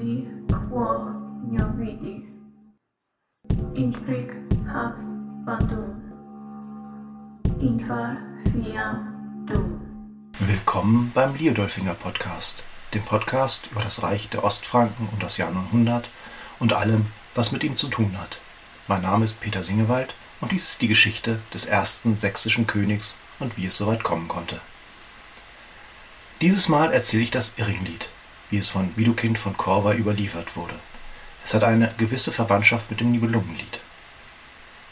quo vidi. Insprig haft bandum. Invar fiam dum. Willkommen beim Liodolfinger Podcast, dem Podcast über das Reich der Ostfranken und das Jahr 900 und allem, was mit ihm zu tun hat. Mein Name ist Peter Singewald und dies ist die Geschichte des ersten sächsischen Königs und wie es soweit kommen konnte. Dieses Mal erzähle ich das Irringlied, wie es von Widukind von Korver überliefert wurde. Es hat eine gewisse Verwandtschaft mit dem Nibelungenlied.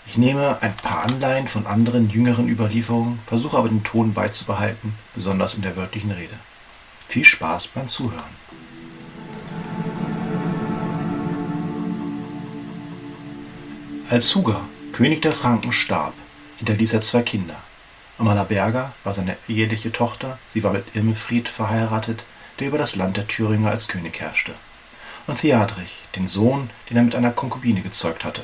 Ich nehme ein paar Anleihen von anderen jüngeren Überlieferungen, versuche aber den Ton beizubehalten, besonders in der wörtlichen Rede. Viel Spaß beim Zuhören. Als Huger, König der Franken, starb, hinterließ er zwei Kinder. Amala Berger war seine eheliche Tochter, sie war mit Irmefried verheiratet, der über das Land der Thüringer als König herrschte, und Theadrich, den Sohn, den er mit einer Konkubine gezeugt hatte.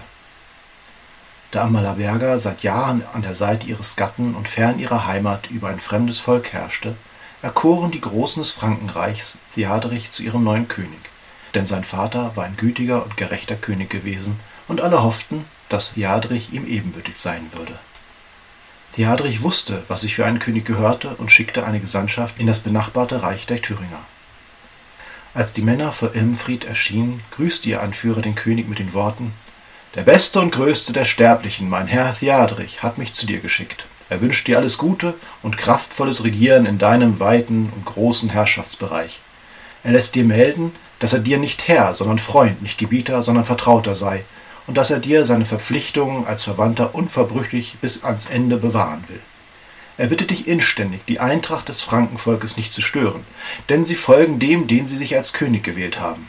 Da Amalaberga seit Jahren an der Seite ihres Gatten und fern ihrer Heimat über ein fremdes Volk herrschte, erkoren die Großen des Frankenreichs Theadrich zu ihrem neuen König, denn sein Vater war ein gütiger und gerechter König gewesen, und alle hofften, dass Theadrich ihm ebenbürtig sein würde. Theadrich wusste, was sich für einen König gehörte und schickte eine Gesandtschaft in das benachbarte Reich der Thüringer. Als die Männer vor Irmfried erschienen, grüßte ihr Anführer den König mit den Worten Der beste und größte der Sterblichen, mein Herr Theadrich, hat mich zu dir geschickt. Er wünscht dir alles Gute und kraftvolles Regieren in deinem weiten und großen Herrschaftsbereich. Er lässt dir melden, dass er dir nicht Herr, sondern Freund, nicht Gebieter, sondern Vertrauter sei, und dass er dir seine Verpflichtungen als Verwandter unverbrüchlich bis ans Ende bewahren will. Er bittet dich inständig, die Eintracht des Frankenvolkes nicht zu stören, denn sie folgen dem, den sie sich als König gewählt haben.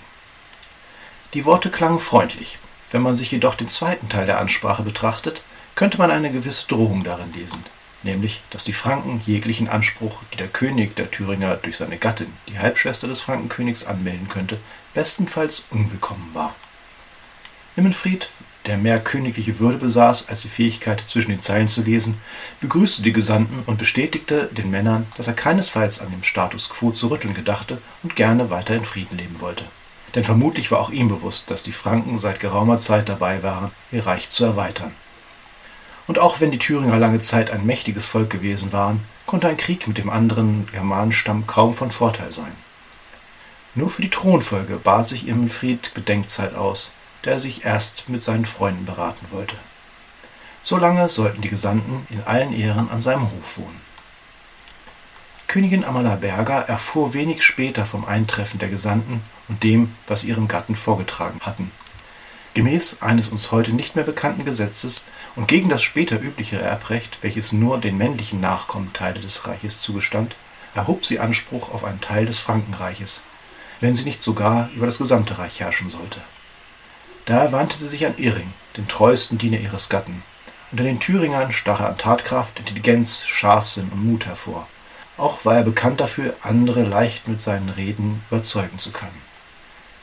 Die Worte klangen freundlich. Wenn man sich jedoch den zweiten Teil der Ansprache betrachtet, könnte man eine gewisse Drohung darin lesen, nämlich, dass die Franken jeglichen Anspruch, die der König der Thüringer durch seine Gattin, die Halbschwester des Frankenkönigs, anmelden könnte, bestenfalls unwillkommen war. Immenfried, der mehr königliche Würde besaß als die Fähigkeit, zwischen den Zeilen zu lesen, begrüßte die Gesandten und bestätigte den Männern, dass er keinesfalls an dem Status quo zu rütteln gedachte und gerne weiter in Frieden leben wollte. Denn vermutlich war auch ihm bewusst, dass die Franken seit geraumer Zeit dabei waren, ihr Reich zu erweitern. Und auch wenn die Thüringer lange Zeit ein mächtiges Volk gewesen waren, konnte ein Krieg mit dem anderen Germanenstamm kaum von Vorteil sein. Nur für die Thronfolge bat sich Irmenfried Bedenkzeit aus, der sich erst mit seinen Freunden beraten wollte. Solange sollten die Gesandten in allen Ehren an seinem Hof wohnen. Königin Amala Berger erfuhr wenig später vom Eintreffen der Gesandten und dem, was ihrem Gatten vorgetragen hatten. Gemäß eines uns heute nicht mehr bekannten Gesetzes und gegen das später übliche Erbrecht, welches nur den männlichen Nachkommen Teile des Reiches zugestand, erhob sie Anspruch auf einen Teil des Frankenreiches, wenn sie nicht sogar über das gesamte Reich herrschen sollte. Daher wandte sie sich an Iring, den treuesten Diener ihres Gatten. Unter den Thüringern stach er an Tatkraft, Intelligenz, Scharfsinn und Mut hervor. Auch war er bekannt dafür, andere leicht mit seinen Reden überzeugen zu können.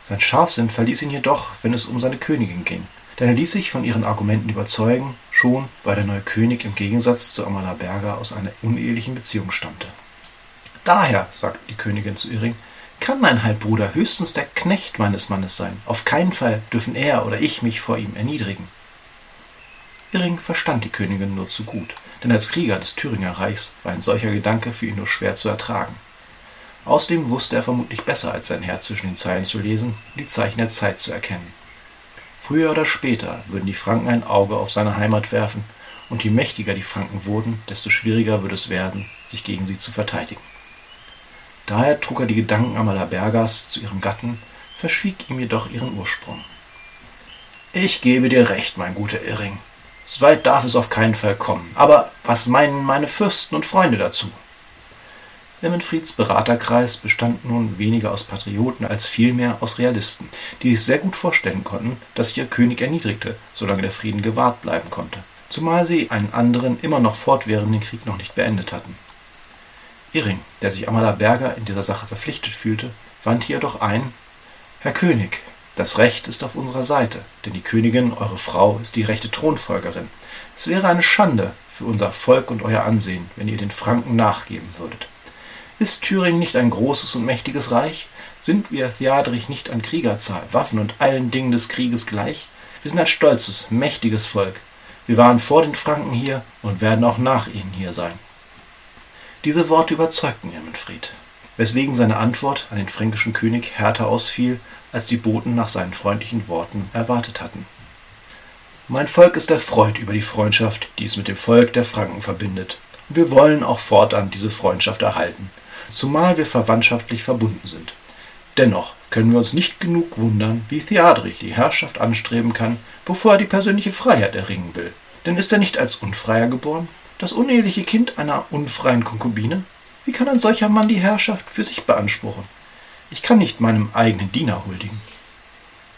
Sein Scharfsinn verließ ihn jedoch, wenn es um seine Königin ging, denn er ließ sich von ihren Argumenten überzeugen, schon weil der neue König im Gegensatz zu Amala Berger aus einer unehelichen Beziehung stammte. Daher, sagte die Königin zu Iring, kann mein Halbbruder höchstens der Knecht meines Mannes sein. Auf keinen Fall dürfen er oder ich mich vor ihm erniedrigen. Irring verstand die Königin nur zu gut, denn als Krieger des Thüringer Reichs war ein solcher Gedanke für ihn nur schwer zu ertragen. Außerdem wusste er vermutlich besser als sein Herr zwischen den Zeilen zu lesen und die Zeichen der Zeit zu erkennen. Früher oder später würden die Franken ein Auge auf seine Heimat werfen, und je mächtiger die Franken wurden, desto schwieriger würde es werden, sich gegen sie zu verteidigen. Daher trug er die Gedanken Amalabergas zu ihrem Gatten, verschwieg ihm jedoch ihren Ursprung. Ich gebe dir recht, mein guter Irring. So weit darf es auf keinen Fall kommen. Aber was meinen meine Fürsten und Freunde dazu? Irmenfrieds Beraterkreis bestand nun weniger aus Patrioten als vielmehr aus Realisten, die sich sehr gut vorstellen konnten, dass sich ihr König erniedrigte, solange der Frieden gewahrt bleiben konnte, zumal sie einen anderen, immer noch fortwährenden Krieg noch nicht beendet hatten. Iring, der sich Amala Berger in dieser Sache verpflichtet fühlte, wandte jedoch ein Herr König, das Recht ist auf unserer Seite, denn die Königin, eure Frau, ist die rechte Thronfolgerin. Es wäre eine Schande für unser Volk und euer Ansehen, wenn ihr den Franken nachgeben würdet. Ist Thüringen nicht ein großes und mächtiges Reich? Sind wir, Theadrich, nicht an Kriegerzahl, Waffen und allen Dingen des Krieges gleich? Wir sind ein stolzes, mächtiges Volk. Wir waren vor den Franken hier und werden auch nach ihnen hier sein. Diese Worte überzeugten Irmenfried, weswegen seine Antwort an den fränkischen König härter ausfiel, als die Boten nach seinen freundlichen Worten erwartet hatten. Mein Volk ist erfreut über die Freundschaft, die es mit dem Volk der Franken verbindet, wir wollen auch fortan diese Freundschaft erhalten, zumal wir verwandtschaftlich verbunden sind. Dennoch können wir uns nicht genug wundern, wie Theadrich die Herrschaft anstreben kann, bevor er die persönliche Freiheit erringen will. Denn ist er nicht als Unfreier geboren? Das uneheliche Kind einer unfreien Konkubine? Wie kann ein solcher Mann die Herrschaft für sich beanspruchen? Ich kann nicht meinem eigenen Diener huldigen.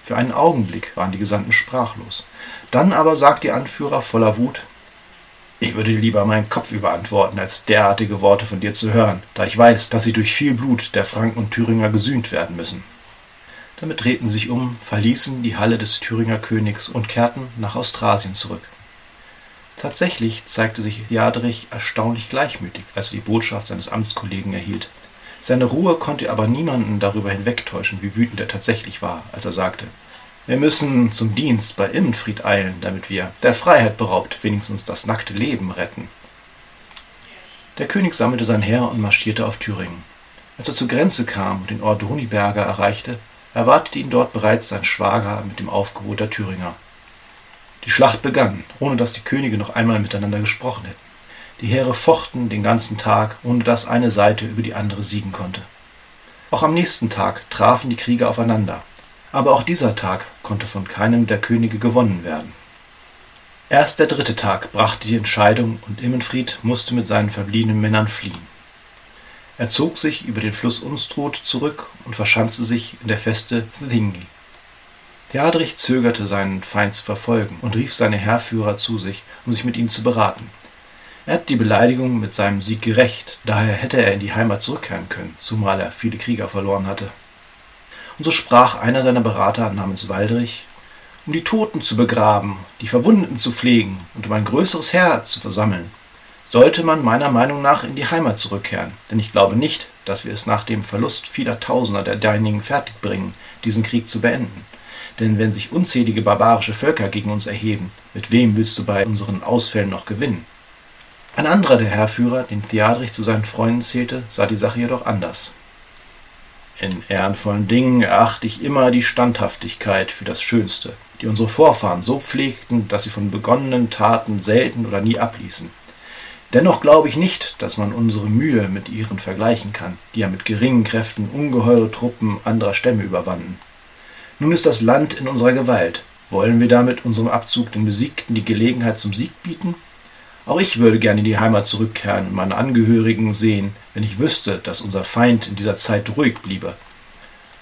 Für einen Augenblick waren die Gesandten sprachlos. Dann aber sagt ihr Anführer voller Wut Ich würde lieber meinen Kopf überantworten, als derartige Worte von dir zu hören, da ich weiß, dass sie durch viel Blut der Franken und Thüringer gesühnt werden müssen. Damit drehten sie sich um, verließen die Halle des Thüringer Königs und kehrten nach Austrasien zurück. Tatsächlich zeigte sich Jadrich erstaunlich gleichmütig, als er die Botschaft seines Amtskollegen erhielt. Seine Ruhe konnte aber niemanden darüber hinwegtäuschen, wie wütend er tatsächlich war, als er sagte, wir müssen zum Dienst bei Immenfried eilen, damit wir, der Freiheit beraubt, wenigstens das nackte Leben retten. Der König sammelte sein Heer und marschierte auf Thüringen. Als er zur Grenze kam und den Ort Runiberger erreichte, erwartete ihn dort bereits sein Schwager mit dem Aufgebot der Thüringer. Die Schlacht begann, ohne dass die Könige noch einmal miteinander gesprochen hätten. Die Heere fochten den ganzen Tag, ohne dass eine Seite über die andere siegen konnte. Auch am nächsten Tag trafen die Krieger aufeinander, aber auch dieser Tag konnte von keinem der Könige gewonnen werden. Erst der dritte Tag brachte die Entscheidung und Immenfried musste mit seinen verbliebenen Männern fliehen. Er zog sich über den Fluss Unstrut zurück und verschanzte sich in der Feste Thingi. Theadrich zögerte, seinen Feind zu verfolgen und rief seine Heerführer zu sich, um sich mit ihnen zu beraten. Er hat die Beleidigung mit seinem Sieg gerecht, daher hätte er in die Heimat zurückkehren können, zumal er viele Krieger verloren hatte. Und so sprach einer seiner Berater namens Waldrich, um die Toten zu begraben, die Verwundeten zu pflegen und um ein größeres Heer zu versammeln, sollte man meiner Meinung nach in die Heimat zurückkehren, denn ich glaube nicht, dass wir es nach dem Verlust vieler Tausender der Deinigen fertigbringen, diesen Krieg zu beenden. Denn wenn sich unzählige barbarische Völker gegen uns erheben, mit wem willst du bei unseren Ausfällen noch gewinnen? Ein anderer der Heerführer, den Theadrich zu seinen Freunden zählte, sah die Sache jedoch anders. In ehrenvollen Dingen erachte ich immer die Standhaftigkeit für das Schönste, die unsere Vorfahren so pflegten, dass sie von begonnenen Taten selten oder nie abließen. Dennoch glaube ich nicht, dass man unsere Mühe mit ihren vergleichen kann, die ja mit geringen Kräften ungeheure Truppen anderer Stämme überwanden. Nun ist das Land in unserer Gewalt. Wollen wir damit unserem Abzug den Besiegten die Gelegenheit zum Sieg bieten? Auch ich würde gerne in die Heimat zurückkehren und meine Angehörigen sehen, wenn ich wüsste, dass unser Feind in dieser Zeit ruhig bliebe.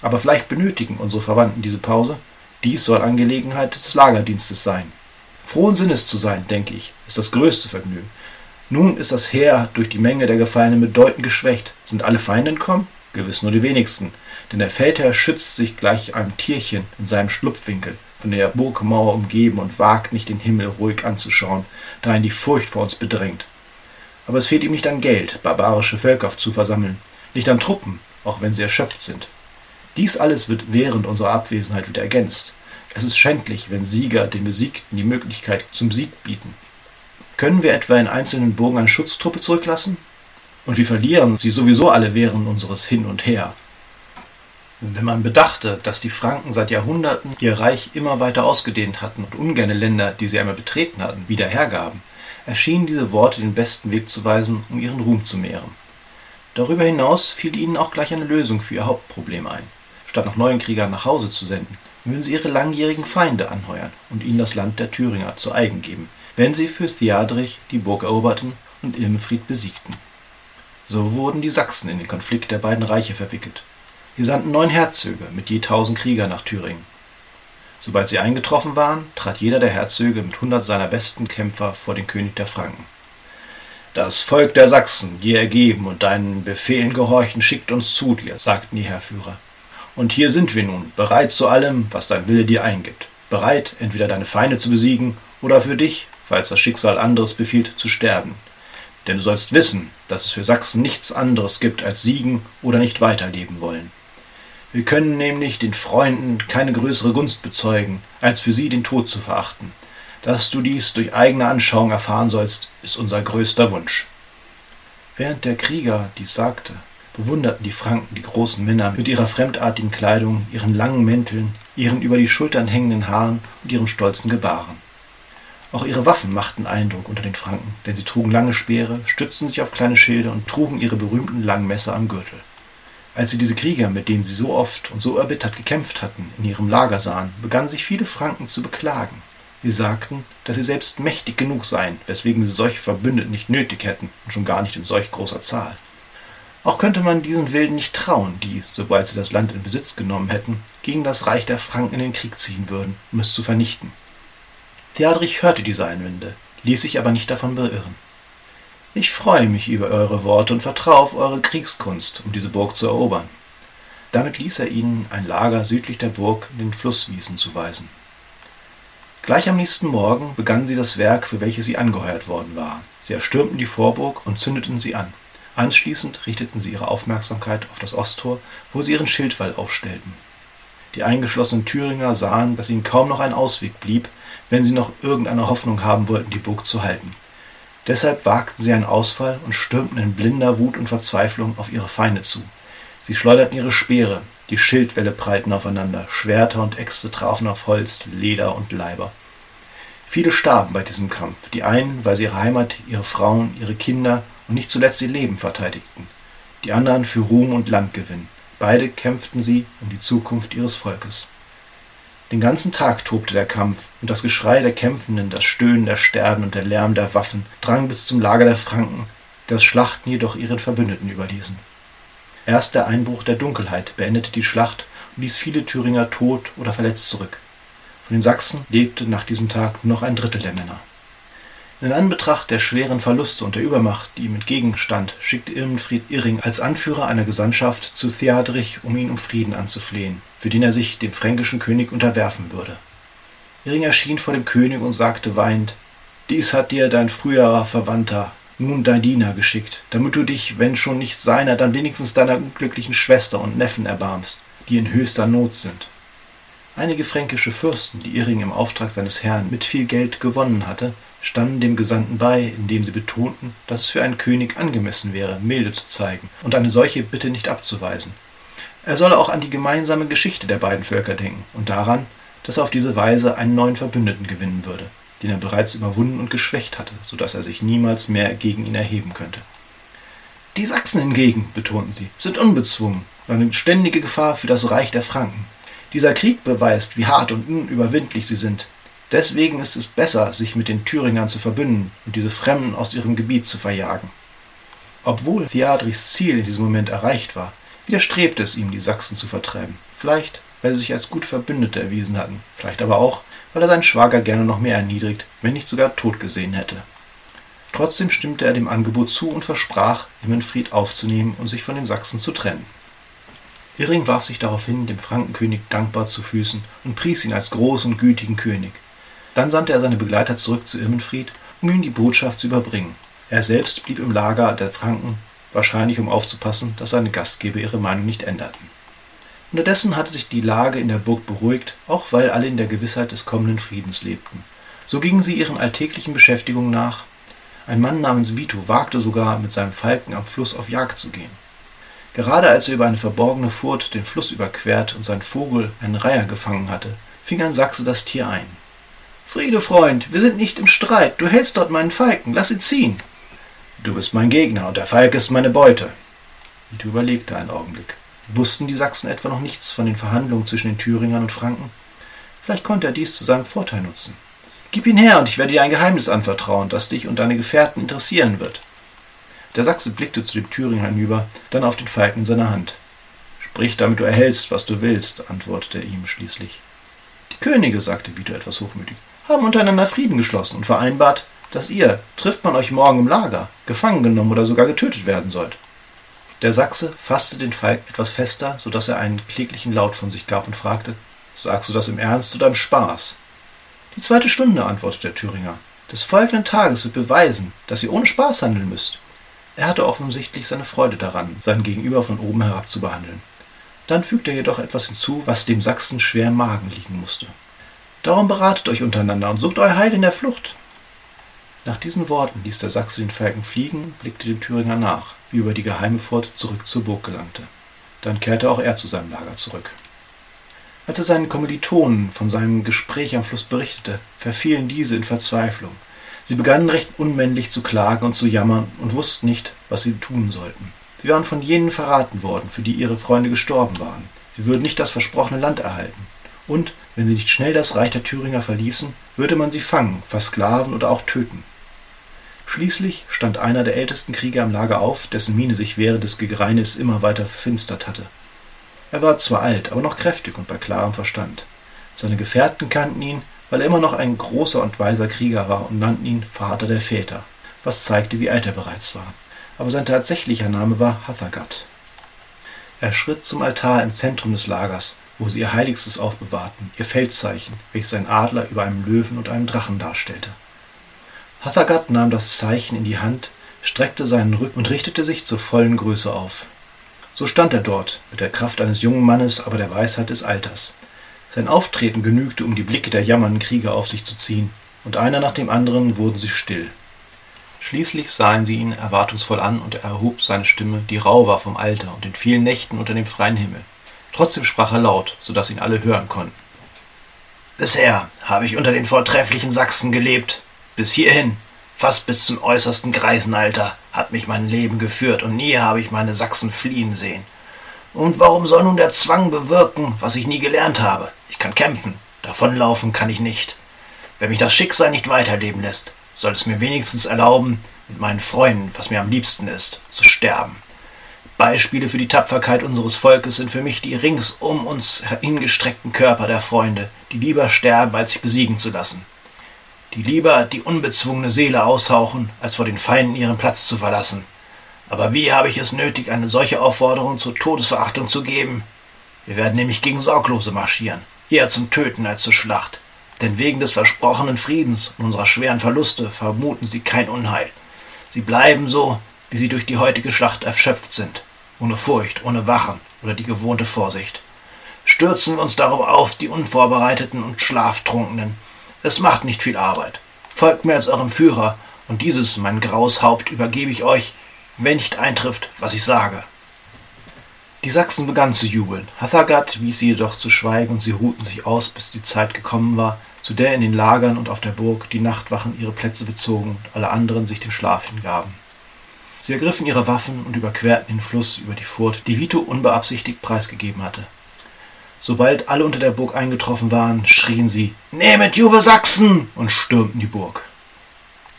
Aber vielleicht benötigen unsere Verwandten diese Pause. Dies soll Angelegenheit des Lagerdienstes sein. Frohen Sinnes zu sein, denke ich, ist das größte Vergnügen. Nun ist das Heer durch die Menge der Gefallenen bedeutend geschwächt. Sind alle Feinde entkommen? Gewiss nur die wenigsten. Denn der Feldherr schützt sich gleich einem Tierchen in seinem Schlupfwinkel, von der Burgmauer umgeben und wagt nicht den Himmel ruhig anzuschauen, da ihn die Furcht vor uns bedrängt. Aber es fehlt ihm nicht an Geld, barbarische Völker zu versammeln, nicht an Truppen, auch wenn sie erschöpft sind. Dies alles wird während unserer Abwesenheit wieder ergänzt. Es ist schändlich, wenn Sieger den Besiegten die Möglichkeit zum Sieg bieten. Können wir etwa in einzelnen Burgen eine Schutztruppe zurücklassen? Und wir verlieren sie sowieso alle während unseres Hin und Her. Wenn man bedachte, dass die Franken seit Jahrhunderten ihr Reich immer weiter ausgedehnt hatten und ungerne Länder, die sie einmal betreten hatten, wieder hergaben, erschienen diese Worte den besten Weg zu weisen, um ihren Ruhm zu mehren. Darüber hinaus fiel ihnen auch gleich eine Lösung für ihr Hauptproblem ein. Statt noch neuen Kriegern nach Hause zu senden, würden sie ihre langjährigen Feinde anheuern und ihnen das Land der Thüringer zu eigen geben, wenn sie für Theadrich die Burg eroberten und Irmfried besiegten. So wurden die Sachsen in den Konflikt der beiden Reiche verwickelt. Sie sandten neun Herzöge mit je tausend Krieger nach Thüringen. Sobald sie eingetroffen waren, trat jeder der Herzöge mit hundert seiner besten Kämpfer vor den König der Franken. Das Volk der Sachsen, dir ergeben und deinen Befehlen gehorchen, schickt uns zu dir, sagten die Heerführer. Und hier sind wir nun, bereit zu allem, was dein Wille dir eingibt, bereit, entweder deine Feinde zu besiegen oder für dich, falls das Schicksal anderes befiehlt, zu sterben. Denn du sollst wissen, dass es für Sachsen nichts anderes gibt als siegen oder nicht weiterleben wollen. Wir können nämlich den Freunden keine größere Gunst bezeugen, als für sie den Tod zu verachten. Dass du dies durch eigene Anschauung erfahren sollst, ist unser größter Wunsch. Während der Krieger dies sagte, bewunderten die Franken die großen Männer mit ihrer fremdartigen Kleidung, ihren langen Mänteln, ihren über die Schultern hängenden Haaren und ihrem stolzen Gebaren. Auch ihre Waffen machten Eindruck unter den Franken, denn sie trugen lange Speere, stützten sich auf kleine Schilde und trugen ihre berühmten langen Messer am Gürtel. Als sie diese Krieger, mit denen sie so oft und so erbittert gekämpft hatten, in ihrem Lager sahen, begannen sich viele Franken zu beklagen. Sie sagten, dass sie selbst mächtig genug seien, weswegen sie solche Verbündeten nicht nötig hätten und schon gar nicht in solch großer Zahl. Auch könnte man diesen Wilden nicht trauen, die, sobald sie das Land in Besitz genommen hätten, gegen das Reich der Franken in den Krieg ziehen würden, um es zu vernichten. Theodrich hörte diese Einwände, ließ sich aber nicht davon beirren. Ich freue mich über eure Worte und vertraue auf eure Kriegskunst, um diese Burg zu erobern. Damit ließ er ihnen ein Lager südlich der Burg in den Flusswiesen zuweisen. Gleich am nächsten Morgen begannen sie das Werk, für welches sie angeheuert worden waren. Sie erstürmten die Vorburg und zündeten sie an. Anschließend richteten sie ihre Aufmerksamkeit auf das Osttor, wo sie ihren Schildwall aufstellten. Die eingeschlossenen Thüringer sahen, dass ihnen kaum noch ein Ausweg blieb, wenn sie noch irgendeine Hoffnung haben wollten, die Burg zu halten. Deshalb wagten sie einen Ausfall und stürmten in blinder Wut und Verzweiflung auf ihre Feinde zu. Sie schleuderten ihre Speere, die Schildwälle prallten aufeinander, Schwerter und Äxte trafen auf Holz, Leder und Leiber. Viele starben bei diesem Kampf, die einen, weil sie ihre Heimat, ihre Frauen, ihre Kinder und nicht zuletzt ihr Leben verteidigten, die anderen für Ruhm und Landgewinn. Beide kämpften sie um die Zukunft ihres Volkes. Den ganzen Tag tobte der Kampf, und das Geschrei der Kämpfenden, das Stöhnen der Sterben und der Lärm der Waffen drang bis zum Lager der Franken, das Schlachten jedoch ihren Verbündeten überließen. Erst der Einbruch der Dunkelheit beendete die Schlacht und ließ viele Thüringer tot oder verletzt zurück. Von den Sachsen lebte nach diesem Tag noch ein Drittel der Männer. In Anbetracht der schweren Verluste und der Übermacht, die ihm entgegenstand, schickte Irmenfried Irring als Anführer einer Gesandtschaft zu Theadrich, um ihn um Frieden anzuflehen, für den er sich dem fränkischen König unterwerfen würde. Irring erschien vor dem König und sagte weinend, Dies hat dir dein früherer Verwandter, nun dein Diener, geschickt, damit du dich, wenn schon nicht seiner, dann wenigstens deiner unglücklichen Schwester und Neffen erbarmst, die in höchster Not sind. Einige fränkische Fürsten, die Irring im Auftrag seines Herrn mit viel Geld gewonnen hatte, standen dem Gesandten bei, indem sie betonten, dass es für einen König angemessen wäre, Milde zu zeigen und eine solche Bitte nicht abzuweisen. Er solle auch an die gemeinsame Geschichte der beiden Völker denken und daran, dass er auf diese Weise einen neuen Verbündeten gewinnen würde, den er bereits überwunden und geschwächt hatte, so dass er sich niemals mehr gegen ihn erheben könnte. Die Sachsen hingegen, betonten sie, sind unbezwungen und eine ständige Gefahr für das Reich der Franken. Dieser Krieg beweist, wie hart und unüberwindlich sie sind, Deswegen ist es besser, sich mit den Thüringern zu verbünden und diese Fremden aus ihrem Gebiet zu verjagen. Obwohl Theadrichs Ziel in diesem Moment erreicht war, widerstrebte es ihm, die Sachsen zu vertreiben. Vielleicht, weil sie sich als gut Verbündete erwiesen hatten, vielleicht aber auch, weil er seinen Schwager gerne noch mehr erniedrigt, wenn nicht sogar tot gesehen hätte. Trotzdem stimmte er dem Angebot zu und versprach, Immenfried aufzunehmen und sich von den Sachsen zu trennen. Irring warf sich daraufhin dem Frankenkönig dankbar zu Füßen und pries ihn als großen und gütigen König. Dann sandte er seine Begleiter zurück zu Irmenfried, um ihm die Botschaft zu überbringen. Er selbst blieb im Lager der Franken, wahrscheinlich um aufzupassen, dass seine Gastgeber ihre Meinung nicht änderten. Unterdessen hatte sich die Lage in der Burg beruhigt, auch weil alle in der Gewissheit des kommenden Friedens lebten. So gingen sie ihren alltäglichen Beschäftigungen nach. Ein Mann namens Vito wagte sogar, mit seinem Falken am Fluss auf Jagd zu gehen. Gerade als er über eine verborgene Furt den Fluss überquert und sein Vogel einen Reiher gefangen hatte, fing ein Sachse das Tier ein. Friede, Freund, wir sind nicht im Streit. Du hältst dort meinen Falken. Lass ihn ziehen. Du bist mein Gegner und der Falk ist meine Beute. Vito überlegte einen Augenblick. Wussten die Sachsen etwa noch nichts von den Verhandlungen zwischen den Thüringern und Franken? Vielleicht konnte er dies zu seinem Vorteil nutzen. Gib ihn her, und ich werde dir ein Geheimnis anvertrauen, das dich und deine Gefährten interessieren wird. Der Sachse blickte zu dem Thüringer hinüber, dann auf den Falken in seiner Hand. Sprich, damit du erhältst, was du willst, antwortete er ihm schließlich. Die Könige, sagte Vito etwas hochmütig, haben untereinander Frieden geschlossen und vereinbart, dass ihr, trifft man euch morgen im Lager, gefangen genommen oder sogar getötet werden sollt. Der Sachse fasste den Falk etwas fester, so dass er einen kläglichen Laut von sich gab und fragte, Sagst du das im Ernst oder im Spaß? Die zweite Stunde, antwortete der Thüringer, des folgenden Tages wird beweisen, dass ihr ohne Spaß handeln müsst. Er hatte offensichtlich seine Freude daran, sein Gegenüber von oben herab zu behandeln. Dann fügt er jedoch etwas hinzu, was dem Sachsen schwer im Magen liegen musste. Darum beratet euch untereinander und sucht euer Heil in der Flucht. Nach diesen Worten ließ der Sachse den Falken fliegen, blickte dem Thüringer nach, wie über die geheime Furt zurück zur Burg gelangte. Dann kehrte auch er zu seinem Lager zurück. Als er seinen Kommilitonen von seinem Gespräch am Fluss berichtete, verfielen diese in Verzweiflung. Sie begannen recht unmännlich zu klagen und zu jammern und wussten nicht, was sie tun sollten. Sie waren von jenen verraten worden, für die ihre Freunde gestorben waren. Sie würden nicht das versprochene Land erhalten. Und, wenn sie nicht schnell das Reich der Thüringer verließen, würde man sie fangen, versklaven oder auch töten. Schließlich stand einer der ältesten Krieger im Lager auf, dessen Miene sich während des Gegreines immer weiter verfinstert hatte. Er war zwar alt, aber noch kräftig und bei klarem Verstand. Seine Gefährten kannten ihn, weil er immer noch ein großer und weiser Krieger war und nannten ihn Vater der Väter, was zeigte, wie alt er bereits war. Aber sein tatsächlicher Name war Hathagat. Er schritt zum Altar im Zentrum des Lagers, wo sie ihr Heiligstes aufbewahrten, ihr Feldzeichen, welches ein Adler über einem Löwen und einem Drachen darstellte. Hathagat nahm das Zeichen in die Hand, streckte seinen Rücken und richtete sich zur vollen Größe auf. So stand er dort, mit der Kraft eines jungen Mannes, aber der Weisheit des Alters. Sein Auftreten genügte, um die Blicke der jammernden Krieger auf sich zu ziehen, und einer nach dem anderen wurden sie still. Schließlich sahen sie ihn erwartungsvoll an, und er erhob seine Stimme, die rau war vom Alter und den vielen Nächten unter dem freien Himmel. Trotzdem sprach er laut, so dass ihn alle hören konnten. Bisher habe ich unter den vortrefflichen Sachsen gelebt, bis hierhin, Fast bis zum äußersten Greisenalter hat mich mein Leben geführt und nie habe ich meine Sachsen fliehen sehen. Und warum soll nun der Zwang bewirken, was ich nie gelernt habe? Ich kann kämpfen, davonlaufen kann ich nicht. Wenn mich das Schicksal nicht weiterleben lässt, soll es mir wenigstens erlauben, mit meinen Freunden, was mir am liebsten ist, zu sterben. Beispiele für die Tapferkeit unseres Volkes sind für mich die rings um uns hingestreckten Körper der Freunde, die lieber sterben, als sich besiegen zu lassen die lieber die unbezwungene Seele aushauchen, als vor den Feinden ihren Platz zu verlassen. Aber wie habe ich es nötig, eine solche Aufforderung zur Todesverachtung zu geben? Wir werden nämlich gegen Sorglose marschieren, eher zum Töten als zur Schlacht. Denn wegen des versprochenen Friedens und unserer schweren Verluste vermuten sie kein Unheil. Sie bleiben so, wie sie durch die heutige Schlacht erschöpft sind, ohne Furcht, ohne Wachen oder die gewohnte Vorsicht. Stürzen wir uns darum auf, die Unvorbereiteten und Schlaftrunkenen, es macht nicht viel Arbeit. Folgt mir als eurem Führer, und dieses, mein graues Haupt, übergebe ich euch, wenn nicht eintrifft, was ich sage. Die Sachsen begannen zu jubeln. Hathagat wies sie jedoch zu schweigen und sie ruhten sich aus, bis die Zeit gekommen war, zu der in den Lagern und auf der Burg die Nachtwachen ihre Plätze bezogen und alle anderen sich dem Schlaf hingaben. Sie ergriffen ihre Waffen und überquerten den Fluss über die Furt, die Vito unbeabsichtigt preisgegeben hatte. Sobald alle unter der Burg eingetroffen waren, schrien sie Nehmet Juve Sachsen und stürmten die Burg.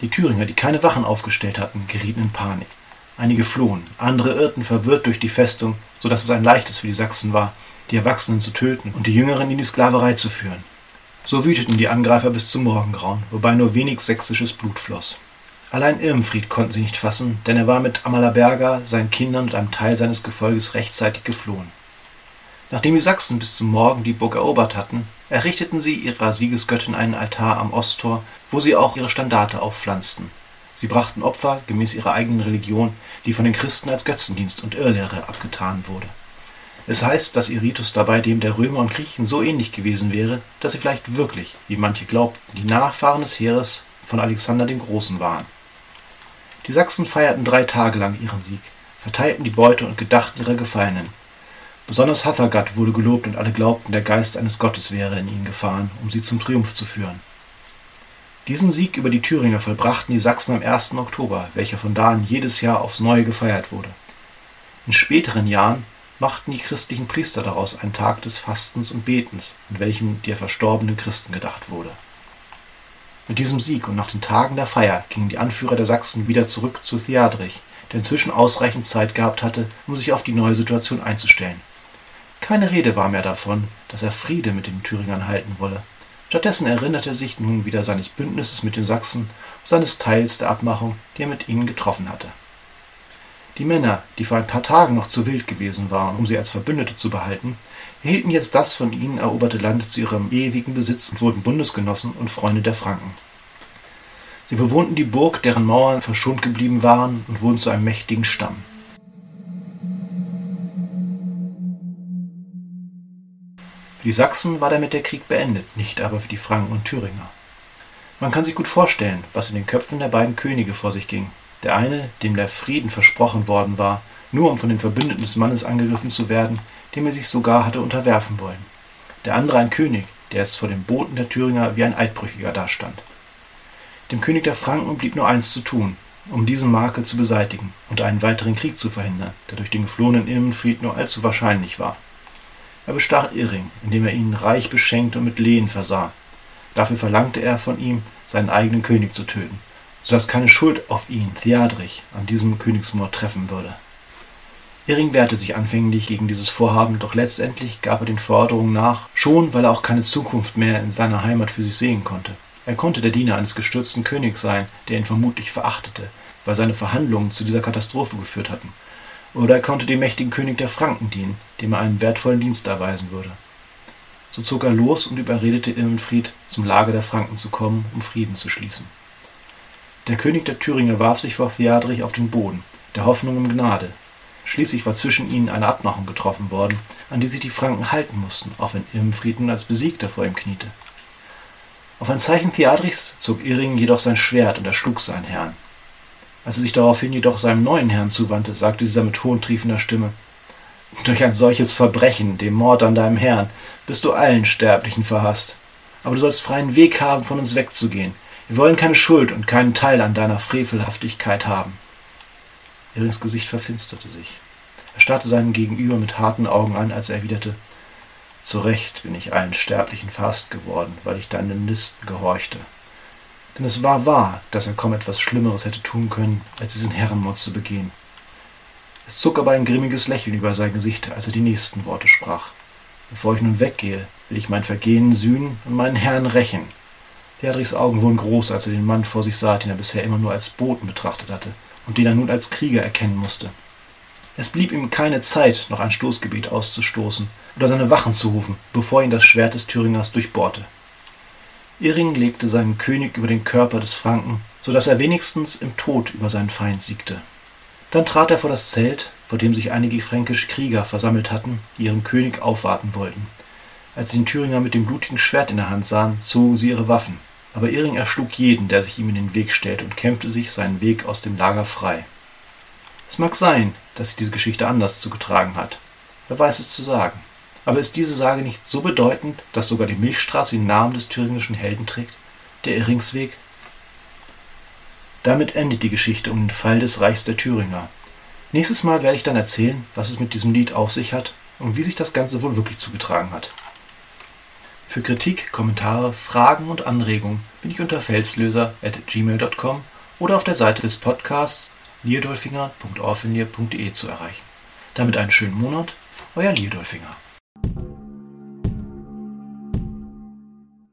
Die Thüringer, die keine Wachen aufgestellt hatten, gerieten in Panik. Einige flohen, andere irrten verwirrt durch die Festung, so dass es ein leichtes für die Sachsen war, die Erwachsenen zu töten und die Jüngeren in die Sklaverei zu führen. So wüteten die Angreifer bis zum Morgengrauen, wobei nur wenig sächsisches Blut floss. Allein Irmfried konnten sie nicht fassen, denn er war mit Amalaberga, seinen Kindern und einem Teil seines Gefolges rechtzeitig geflohen. Nachdem die Sachsen bis zum Morgen die Burg erobert hatten, errichteten sie ihrer Siegesgöttin einen Altar am Osttor, wo sie auch ihre Standarte aufpflanzten. Sie brachten Opfer gemäß ihrer eigenen Religion, die von den Christen als Götzendienst und Irrlehre abgetan wurde. Es heißt, dass ihr Ritus dabei dem der Römer und Griechen so ähnlich gewesen wäre, dass sie vielleicht wirklich, wie manche glaubten, die Nachfahren des Heeres von Alexander dem Großen waren. Die Sachsen feierten drei Tage lang ihren Sieg, verteilten die Beute und gedachten ihrer Gefallenen. Besonders Hathagat wurde gelobt und alle glaubten, der Geist eines Gottes wäre in ihnen gefahren, um sie zum Triumph zu führen. Diesen Sieg über die Thüringer vollbrachten die Sachsen am 1. Oktober, welcher von da an jedes Jahr aufs Neue gefeiert wurde. In späteren Jahren machten die christlichen Priester daraus einen Tag des Fastens und Betens, an welchem der verstorbenen Christen gedacht wurde. Mit diesem Sieg und nach den Tagen der Feier gingen die Anführer der Sachsen wieder zurück zu Theadrich, der inzwischen ausreichend Zeit gehabt hatte, um sich auf die neue Situation einzustellen. Keine Rede war mehr davon, dass er Friede mit den Thüringern halten wolle. Stattdessen erinnerte er sich nun wieder seines Bündnisses mit den Sachsen seines Teils der Abmachung, die er mit ihnen getroffen hatte. Die Männer, die vor ein paar Tagen noch zu wild gewesen waren, um sie als Verbündete zu behalten, erhielten jetzt das von ihnen eroberte Land zu ihrem ewigen Besitz und wurden Bundesgenossen und Freunde der Franken. Sie bewohnten die Burg, deren Mauern verschont geblieben waren, und wurden zu einem mächtigen Stamm. Die Sachsen war damit der Krieg beendet, nicht aber für die Franken und Thüringer. Man kann sich gut vorstellen, was in den Köpfen der beiden Könige vor sich ging. Der eine, dem der Frieden versprochen worden war, nur um von den Verbündeten des Mannes angegriffen zu werden, dem er sich sogar hatte unterwerfen wollen. Der andere ein König, der jetzt vor den Boten der Thüringer wie ein Eidbrüchiger dastand. Dem König der Franken blieb nur eins zu tun, um diesen Makel zu beseitigen und einen weiteren Krieg zu verhindern, der durch den geflohenen Irmenfried nur allzu wahrscheinlich war. Er bestach Irring, indem er ihn reich beschenkte und mit Lehen versah. Dafür verlangte er von ihm, seinen eigenen König zu töten, so dass keine Schuld auf ihn, Theadrich, an diesem Königsmord treffen würde. Irring wehrte sich anfänglich gegen dieses Vorhaben, doch letztendlich gab er den Forderungen nach, schon weil er auch keine Zukunft mehr in seiner Heimat für sich sehen konnte. Er konnte der Diener eines gestürzten Königs sein, der ihn vermutlich verachtete, weil seine Verhandlungen zu dieser Katastrophe geführt hatten. Oder er konnte dem mächtigen König der Franken dienen, dem er einen wertvollen Dienst erweisen würde. So zog er los und überredete Irmenfried, zum Lager der Franken zu kommen, um Frieden zu schließen. Der König der Thüringer warf sich vor Theadrich auf den Boden, der Hoffnung um Gnade. Schließlich war zwischen ihnen eine Abmachung getroffen worden, an die sich die Franken halten mussten, auch wenn Irmenfried nun als Besiegter vor ihm kniete. Auf ein Zeichen Theadrichs zog Irring jedoch sein Schwert und erschlug seinen Herrn. Als er sich daraufhin jedoch seinem neuen Herrn zuwandte, sagte dieser mit hohntriefender Stimme Durch ein solches Verbrechen, dem Mord an deinem Herrn, bist du allen Sterblichen verhasst. Aber du sollst freien Weg haben, von uns wegzugehen. Wir wollen keine Schuld und keinen Teil an deiner Frevelhaftigkeit haben. Irrings Gesicht verfinsterte sich. Er starrte seinen Gegenüber mit harten Augen an, als er erwiderte zu Recht bin ich allen Sterblichen fast geworden, weil ich deinen Listen gehorchte. Denn es war wahr, dass er kaum etwas Schlimmeres hätte tun können, als diesen Herrenmord zu begehen. Es zog aber ein grimmiges Lächeln über sein Gesicht, als er die nächsten Worte sprach. Bevor ich nun weggehe, will ich mein Vergehen sühnen und meinen Herrn rächen. Theodrichs Augen wurden groß, als er den Mann vor sich sah, den er bisher immer nur als Boten betrachtet hatte und den er nun als Krieger erkennen musste. Es blieb ihm keine Zeit, noch ein Stoßgebet auszustoßen oder seine Wachen zu rufen, bevor ihn das Schwert des Thüringers durchbohrte. Irring legte seinen König über den Körper des Franken, so dass er wenigstens im Tod über seinen Feind siegte. Dann trat er vor das Zelt, vor dem sich einige fränkische Krieger versammelt hatten, die ihrem König aufwarten wollten. Als sie den Thüringer mit dem blutigen Schwert in der Hand sahen, zogen sie ihre Waffen. Aber Irring erschlug jeden, der sich ihm in den Weg stellte, und kämpfte sich seinen Weg aus dem Lager frei. Es mag sein, dass sich diese Geschichte anders zugetragen hat. Wer weiß es zu sagen. Aber ist diese Sage nicht so bedeutend, dass sogar die Milchstraße den Namen des thüringischen Helden trägt, der Irringsweg? Damit endet die Geschichte um den Fall des Reichs der Thüringer. Nächstes Mal werde ich dann erzählen, was es mit diesem Lied auf sich hat und wie sich das Ganze wohl wirklich zugetragen hat. Für Kritik, Kommentare, Fragen und Anregungen bin ich unter felslöser.gmail.com oder auf der Seite des Podcasts liedolfinger.orfinier.de zu erreichen. Damit einen schönen Monat, euer Liedolfinger. you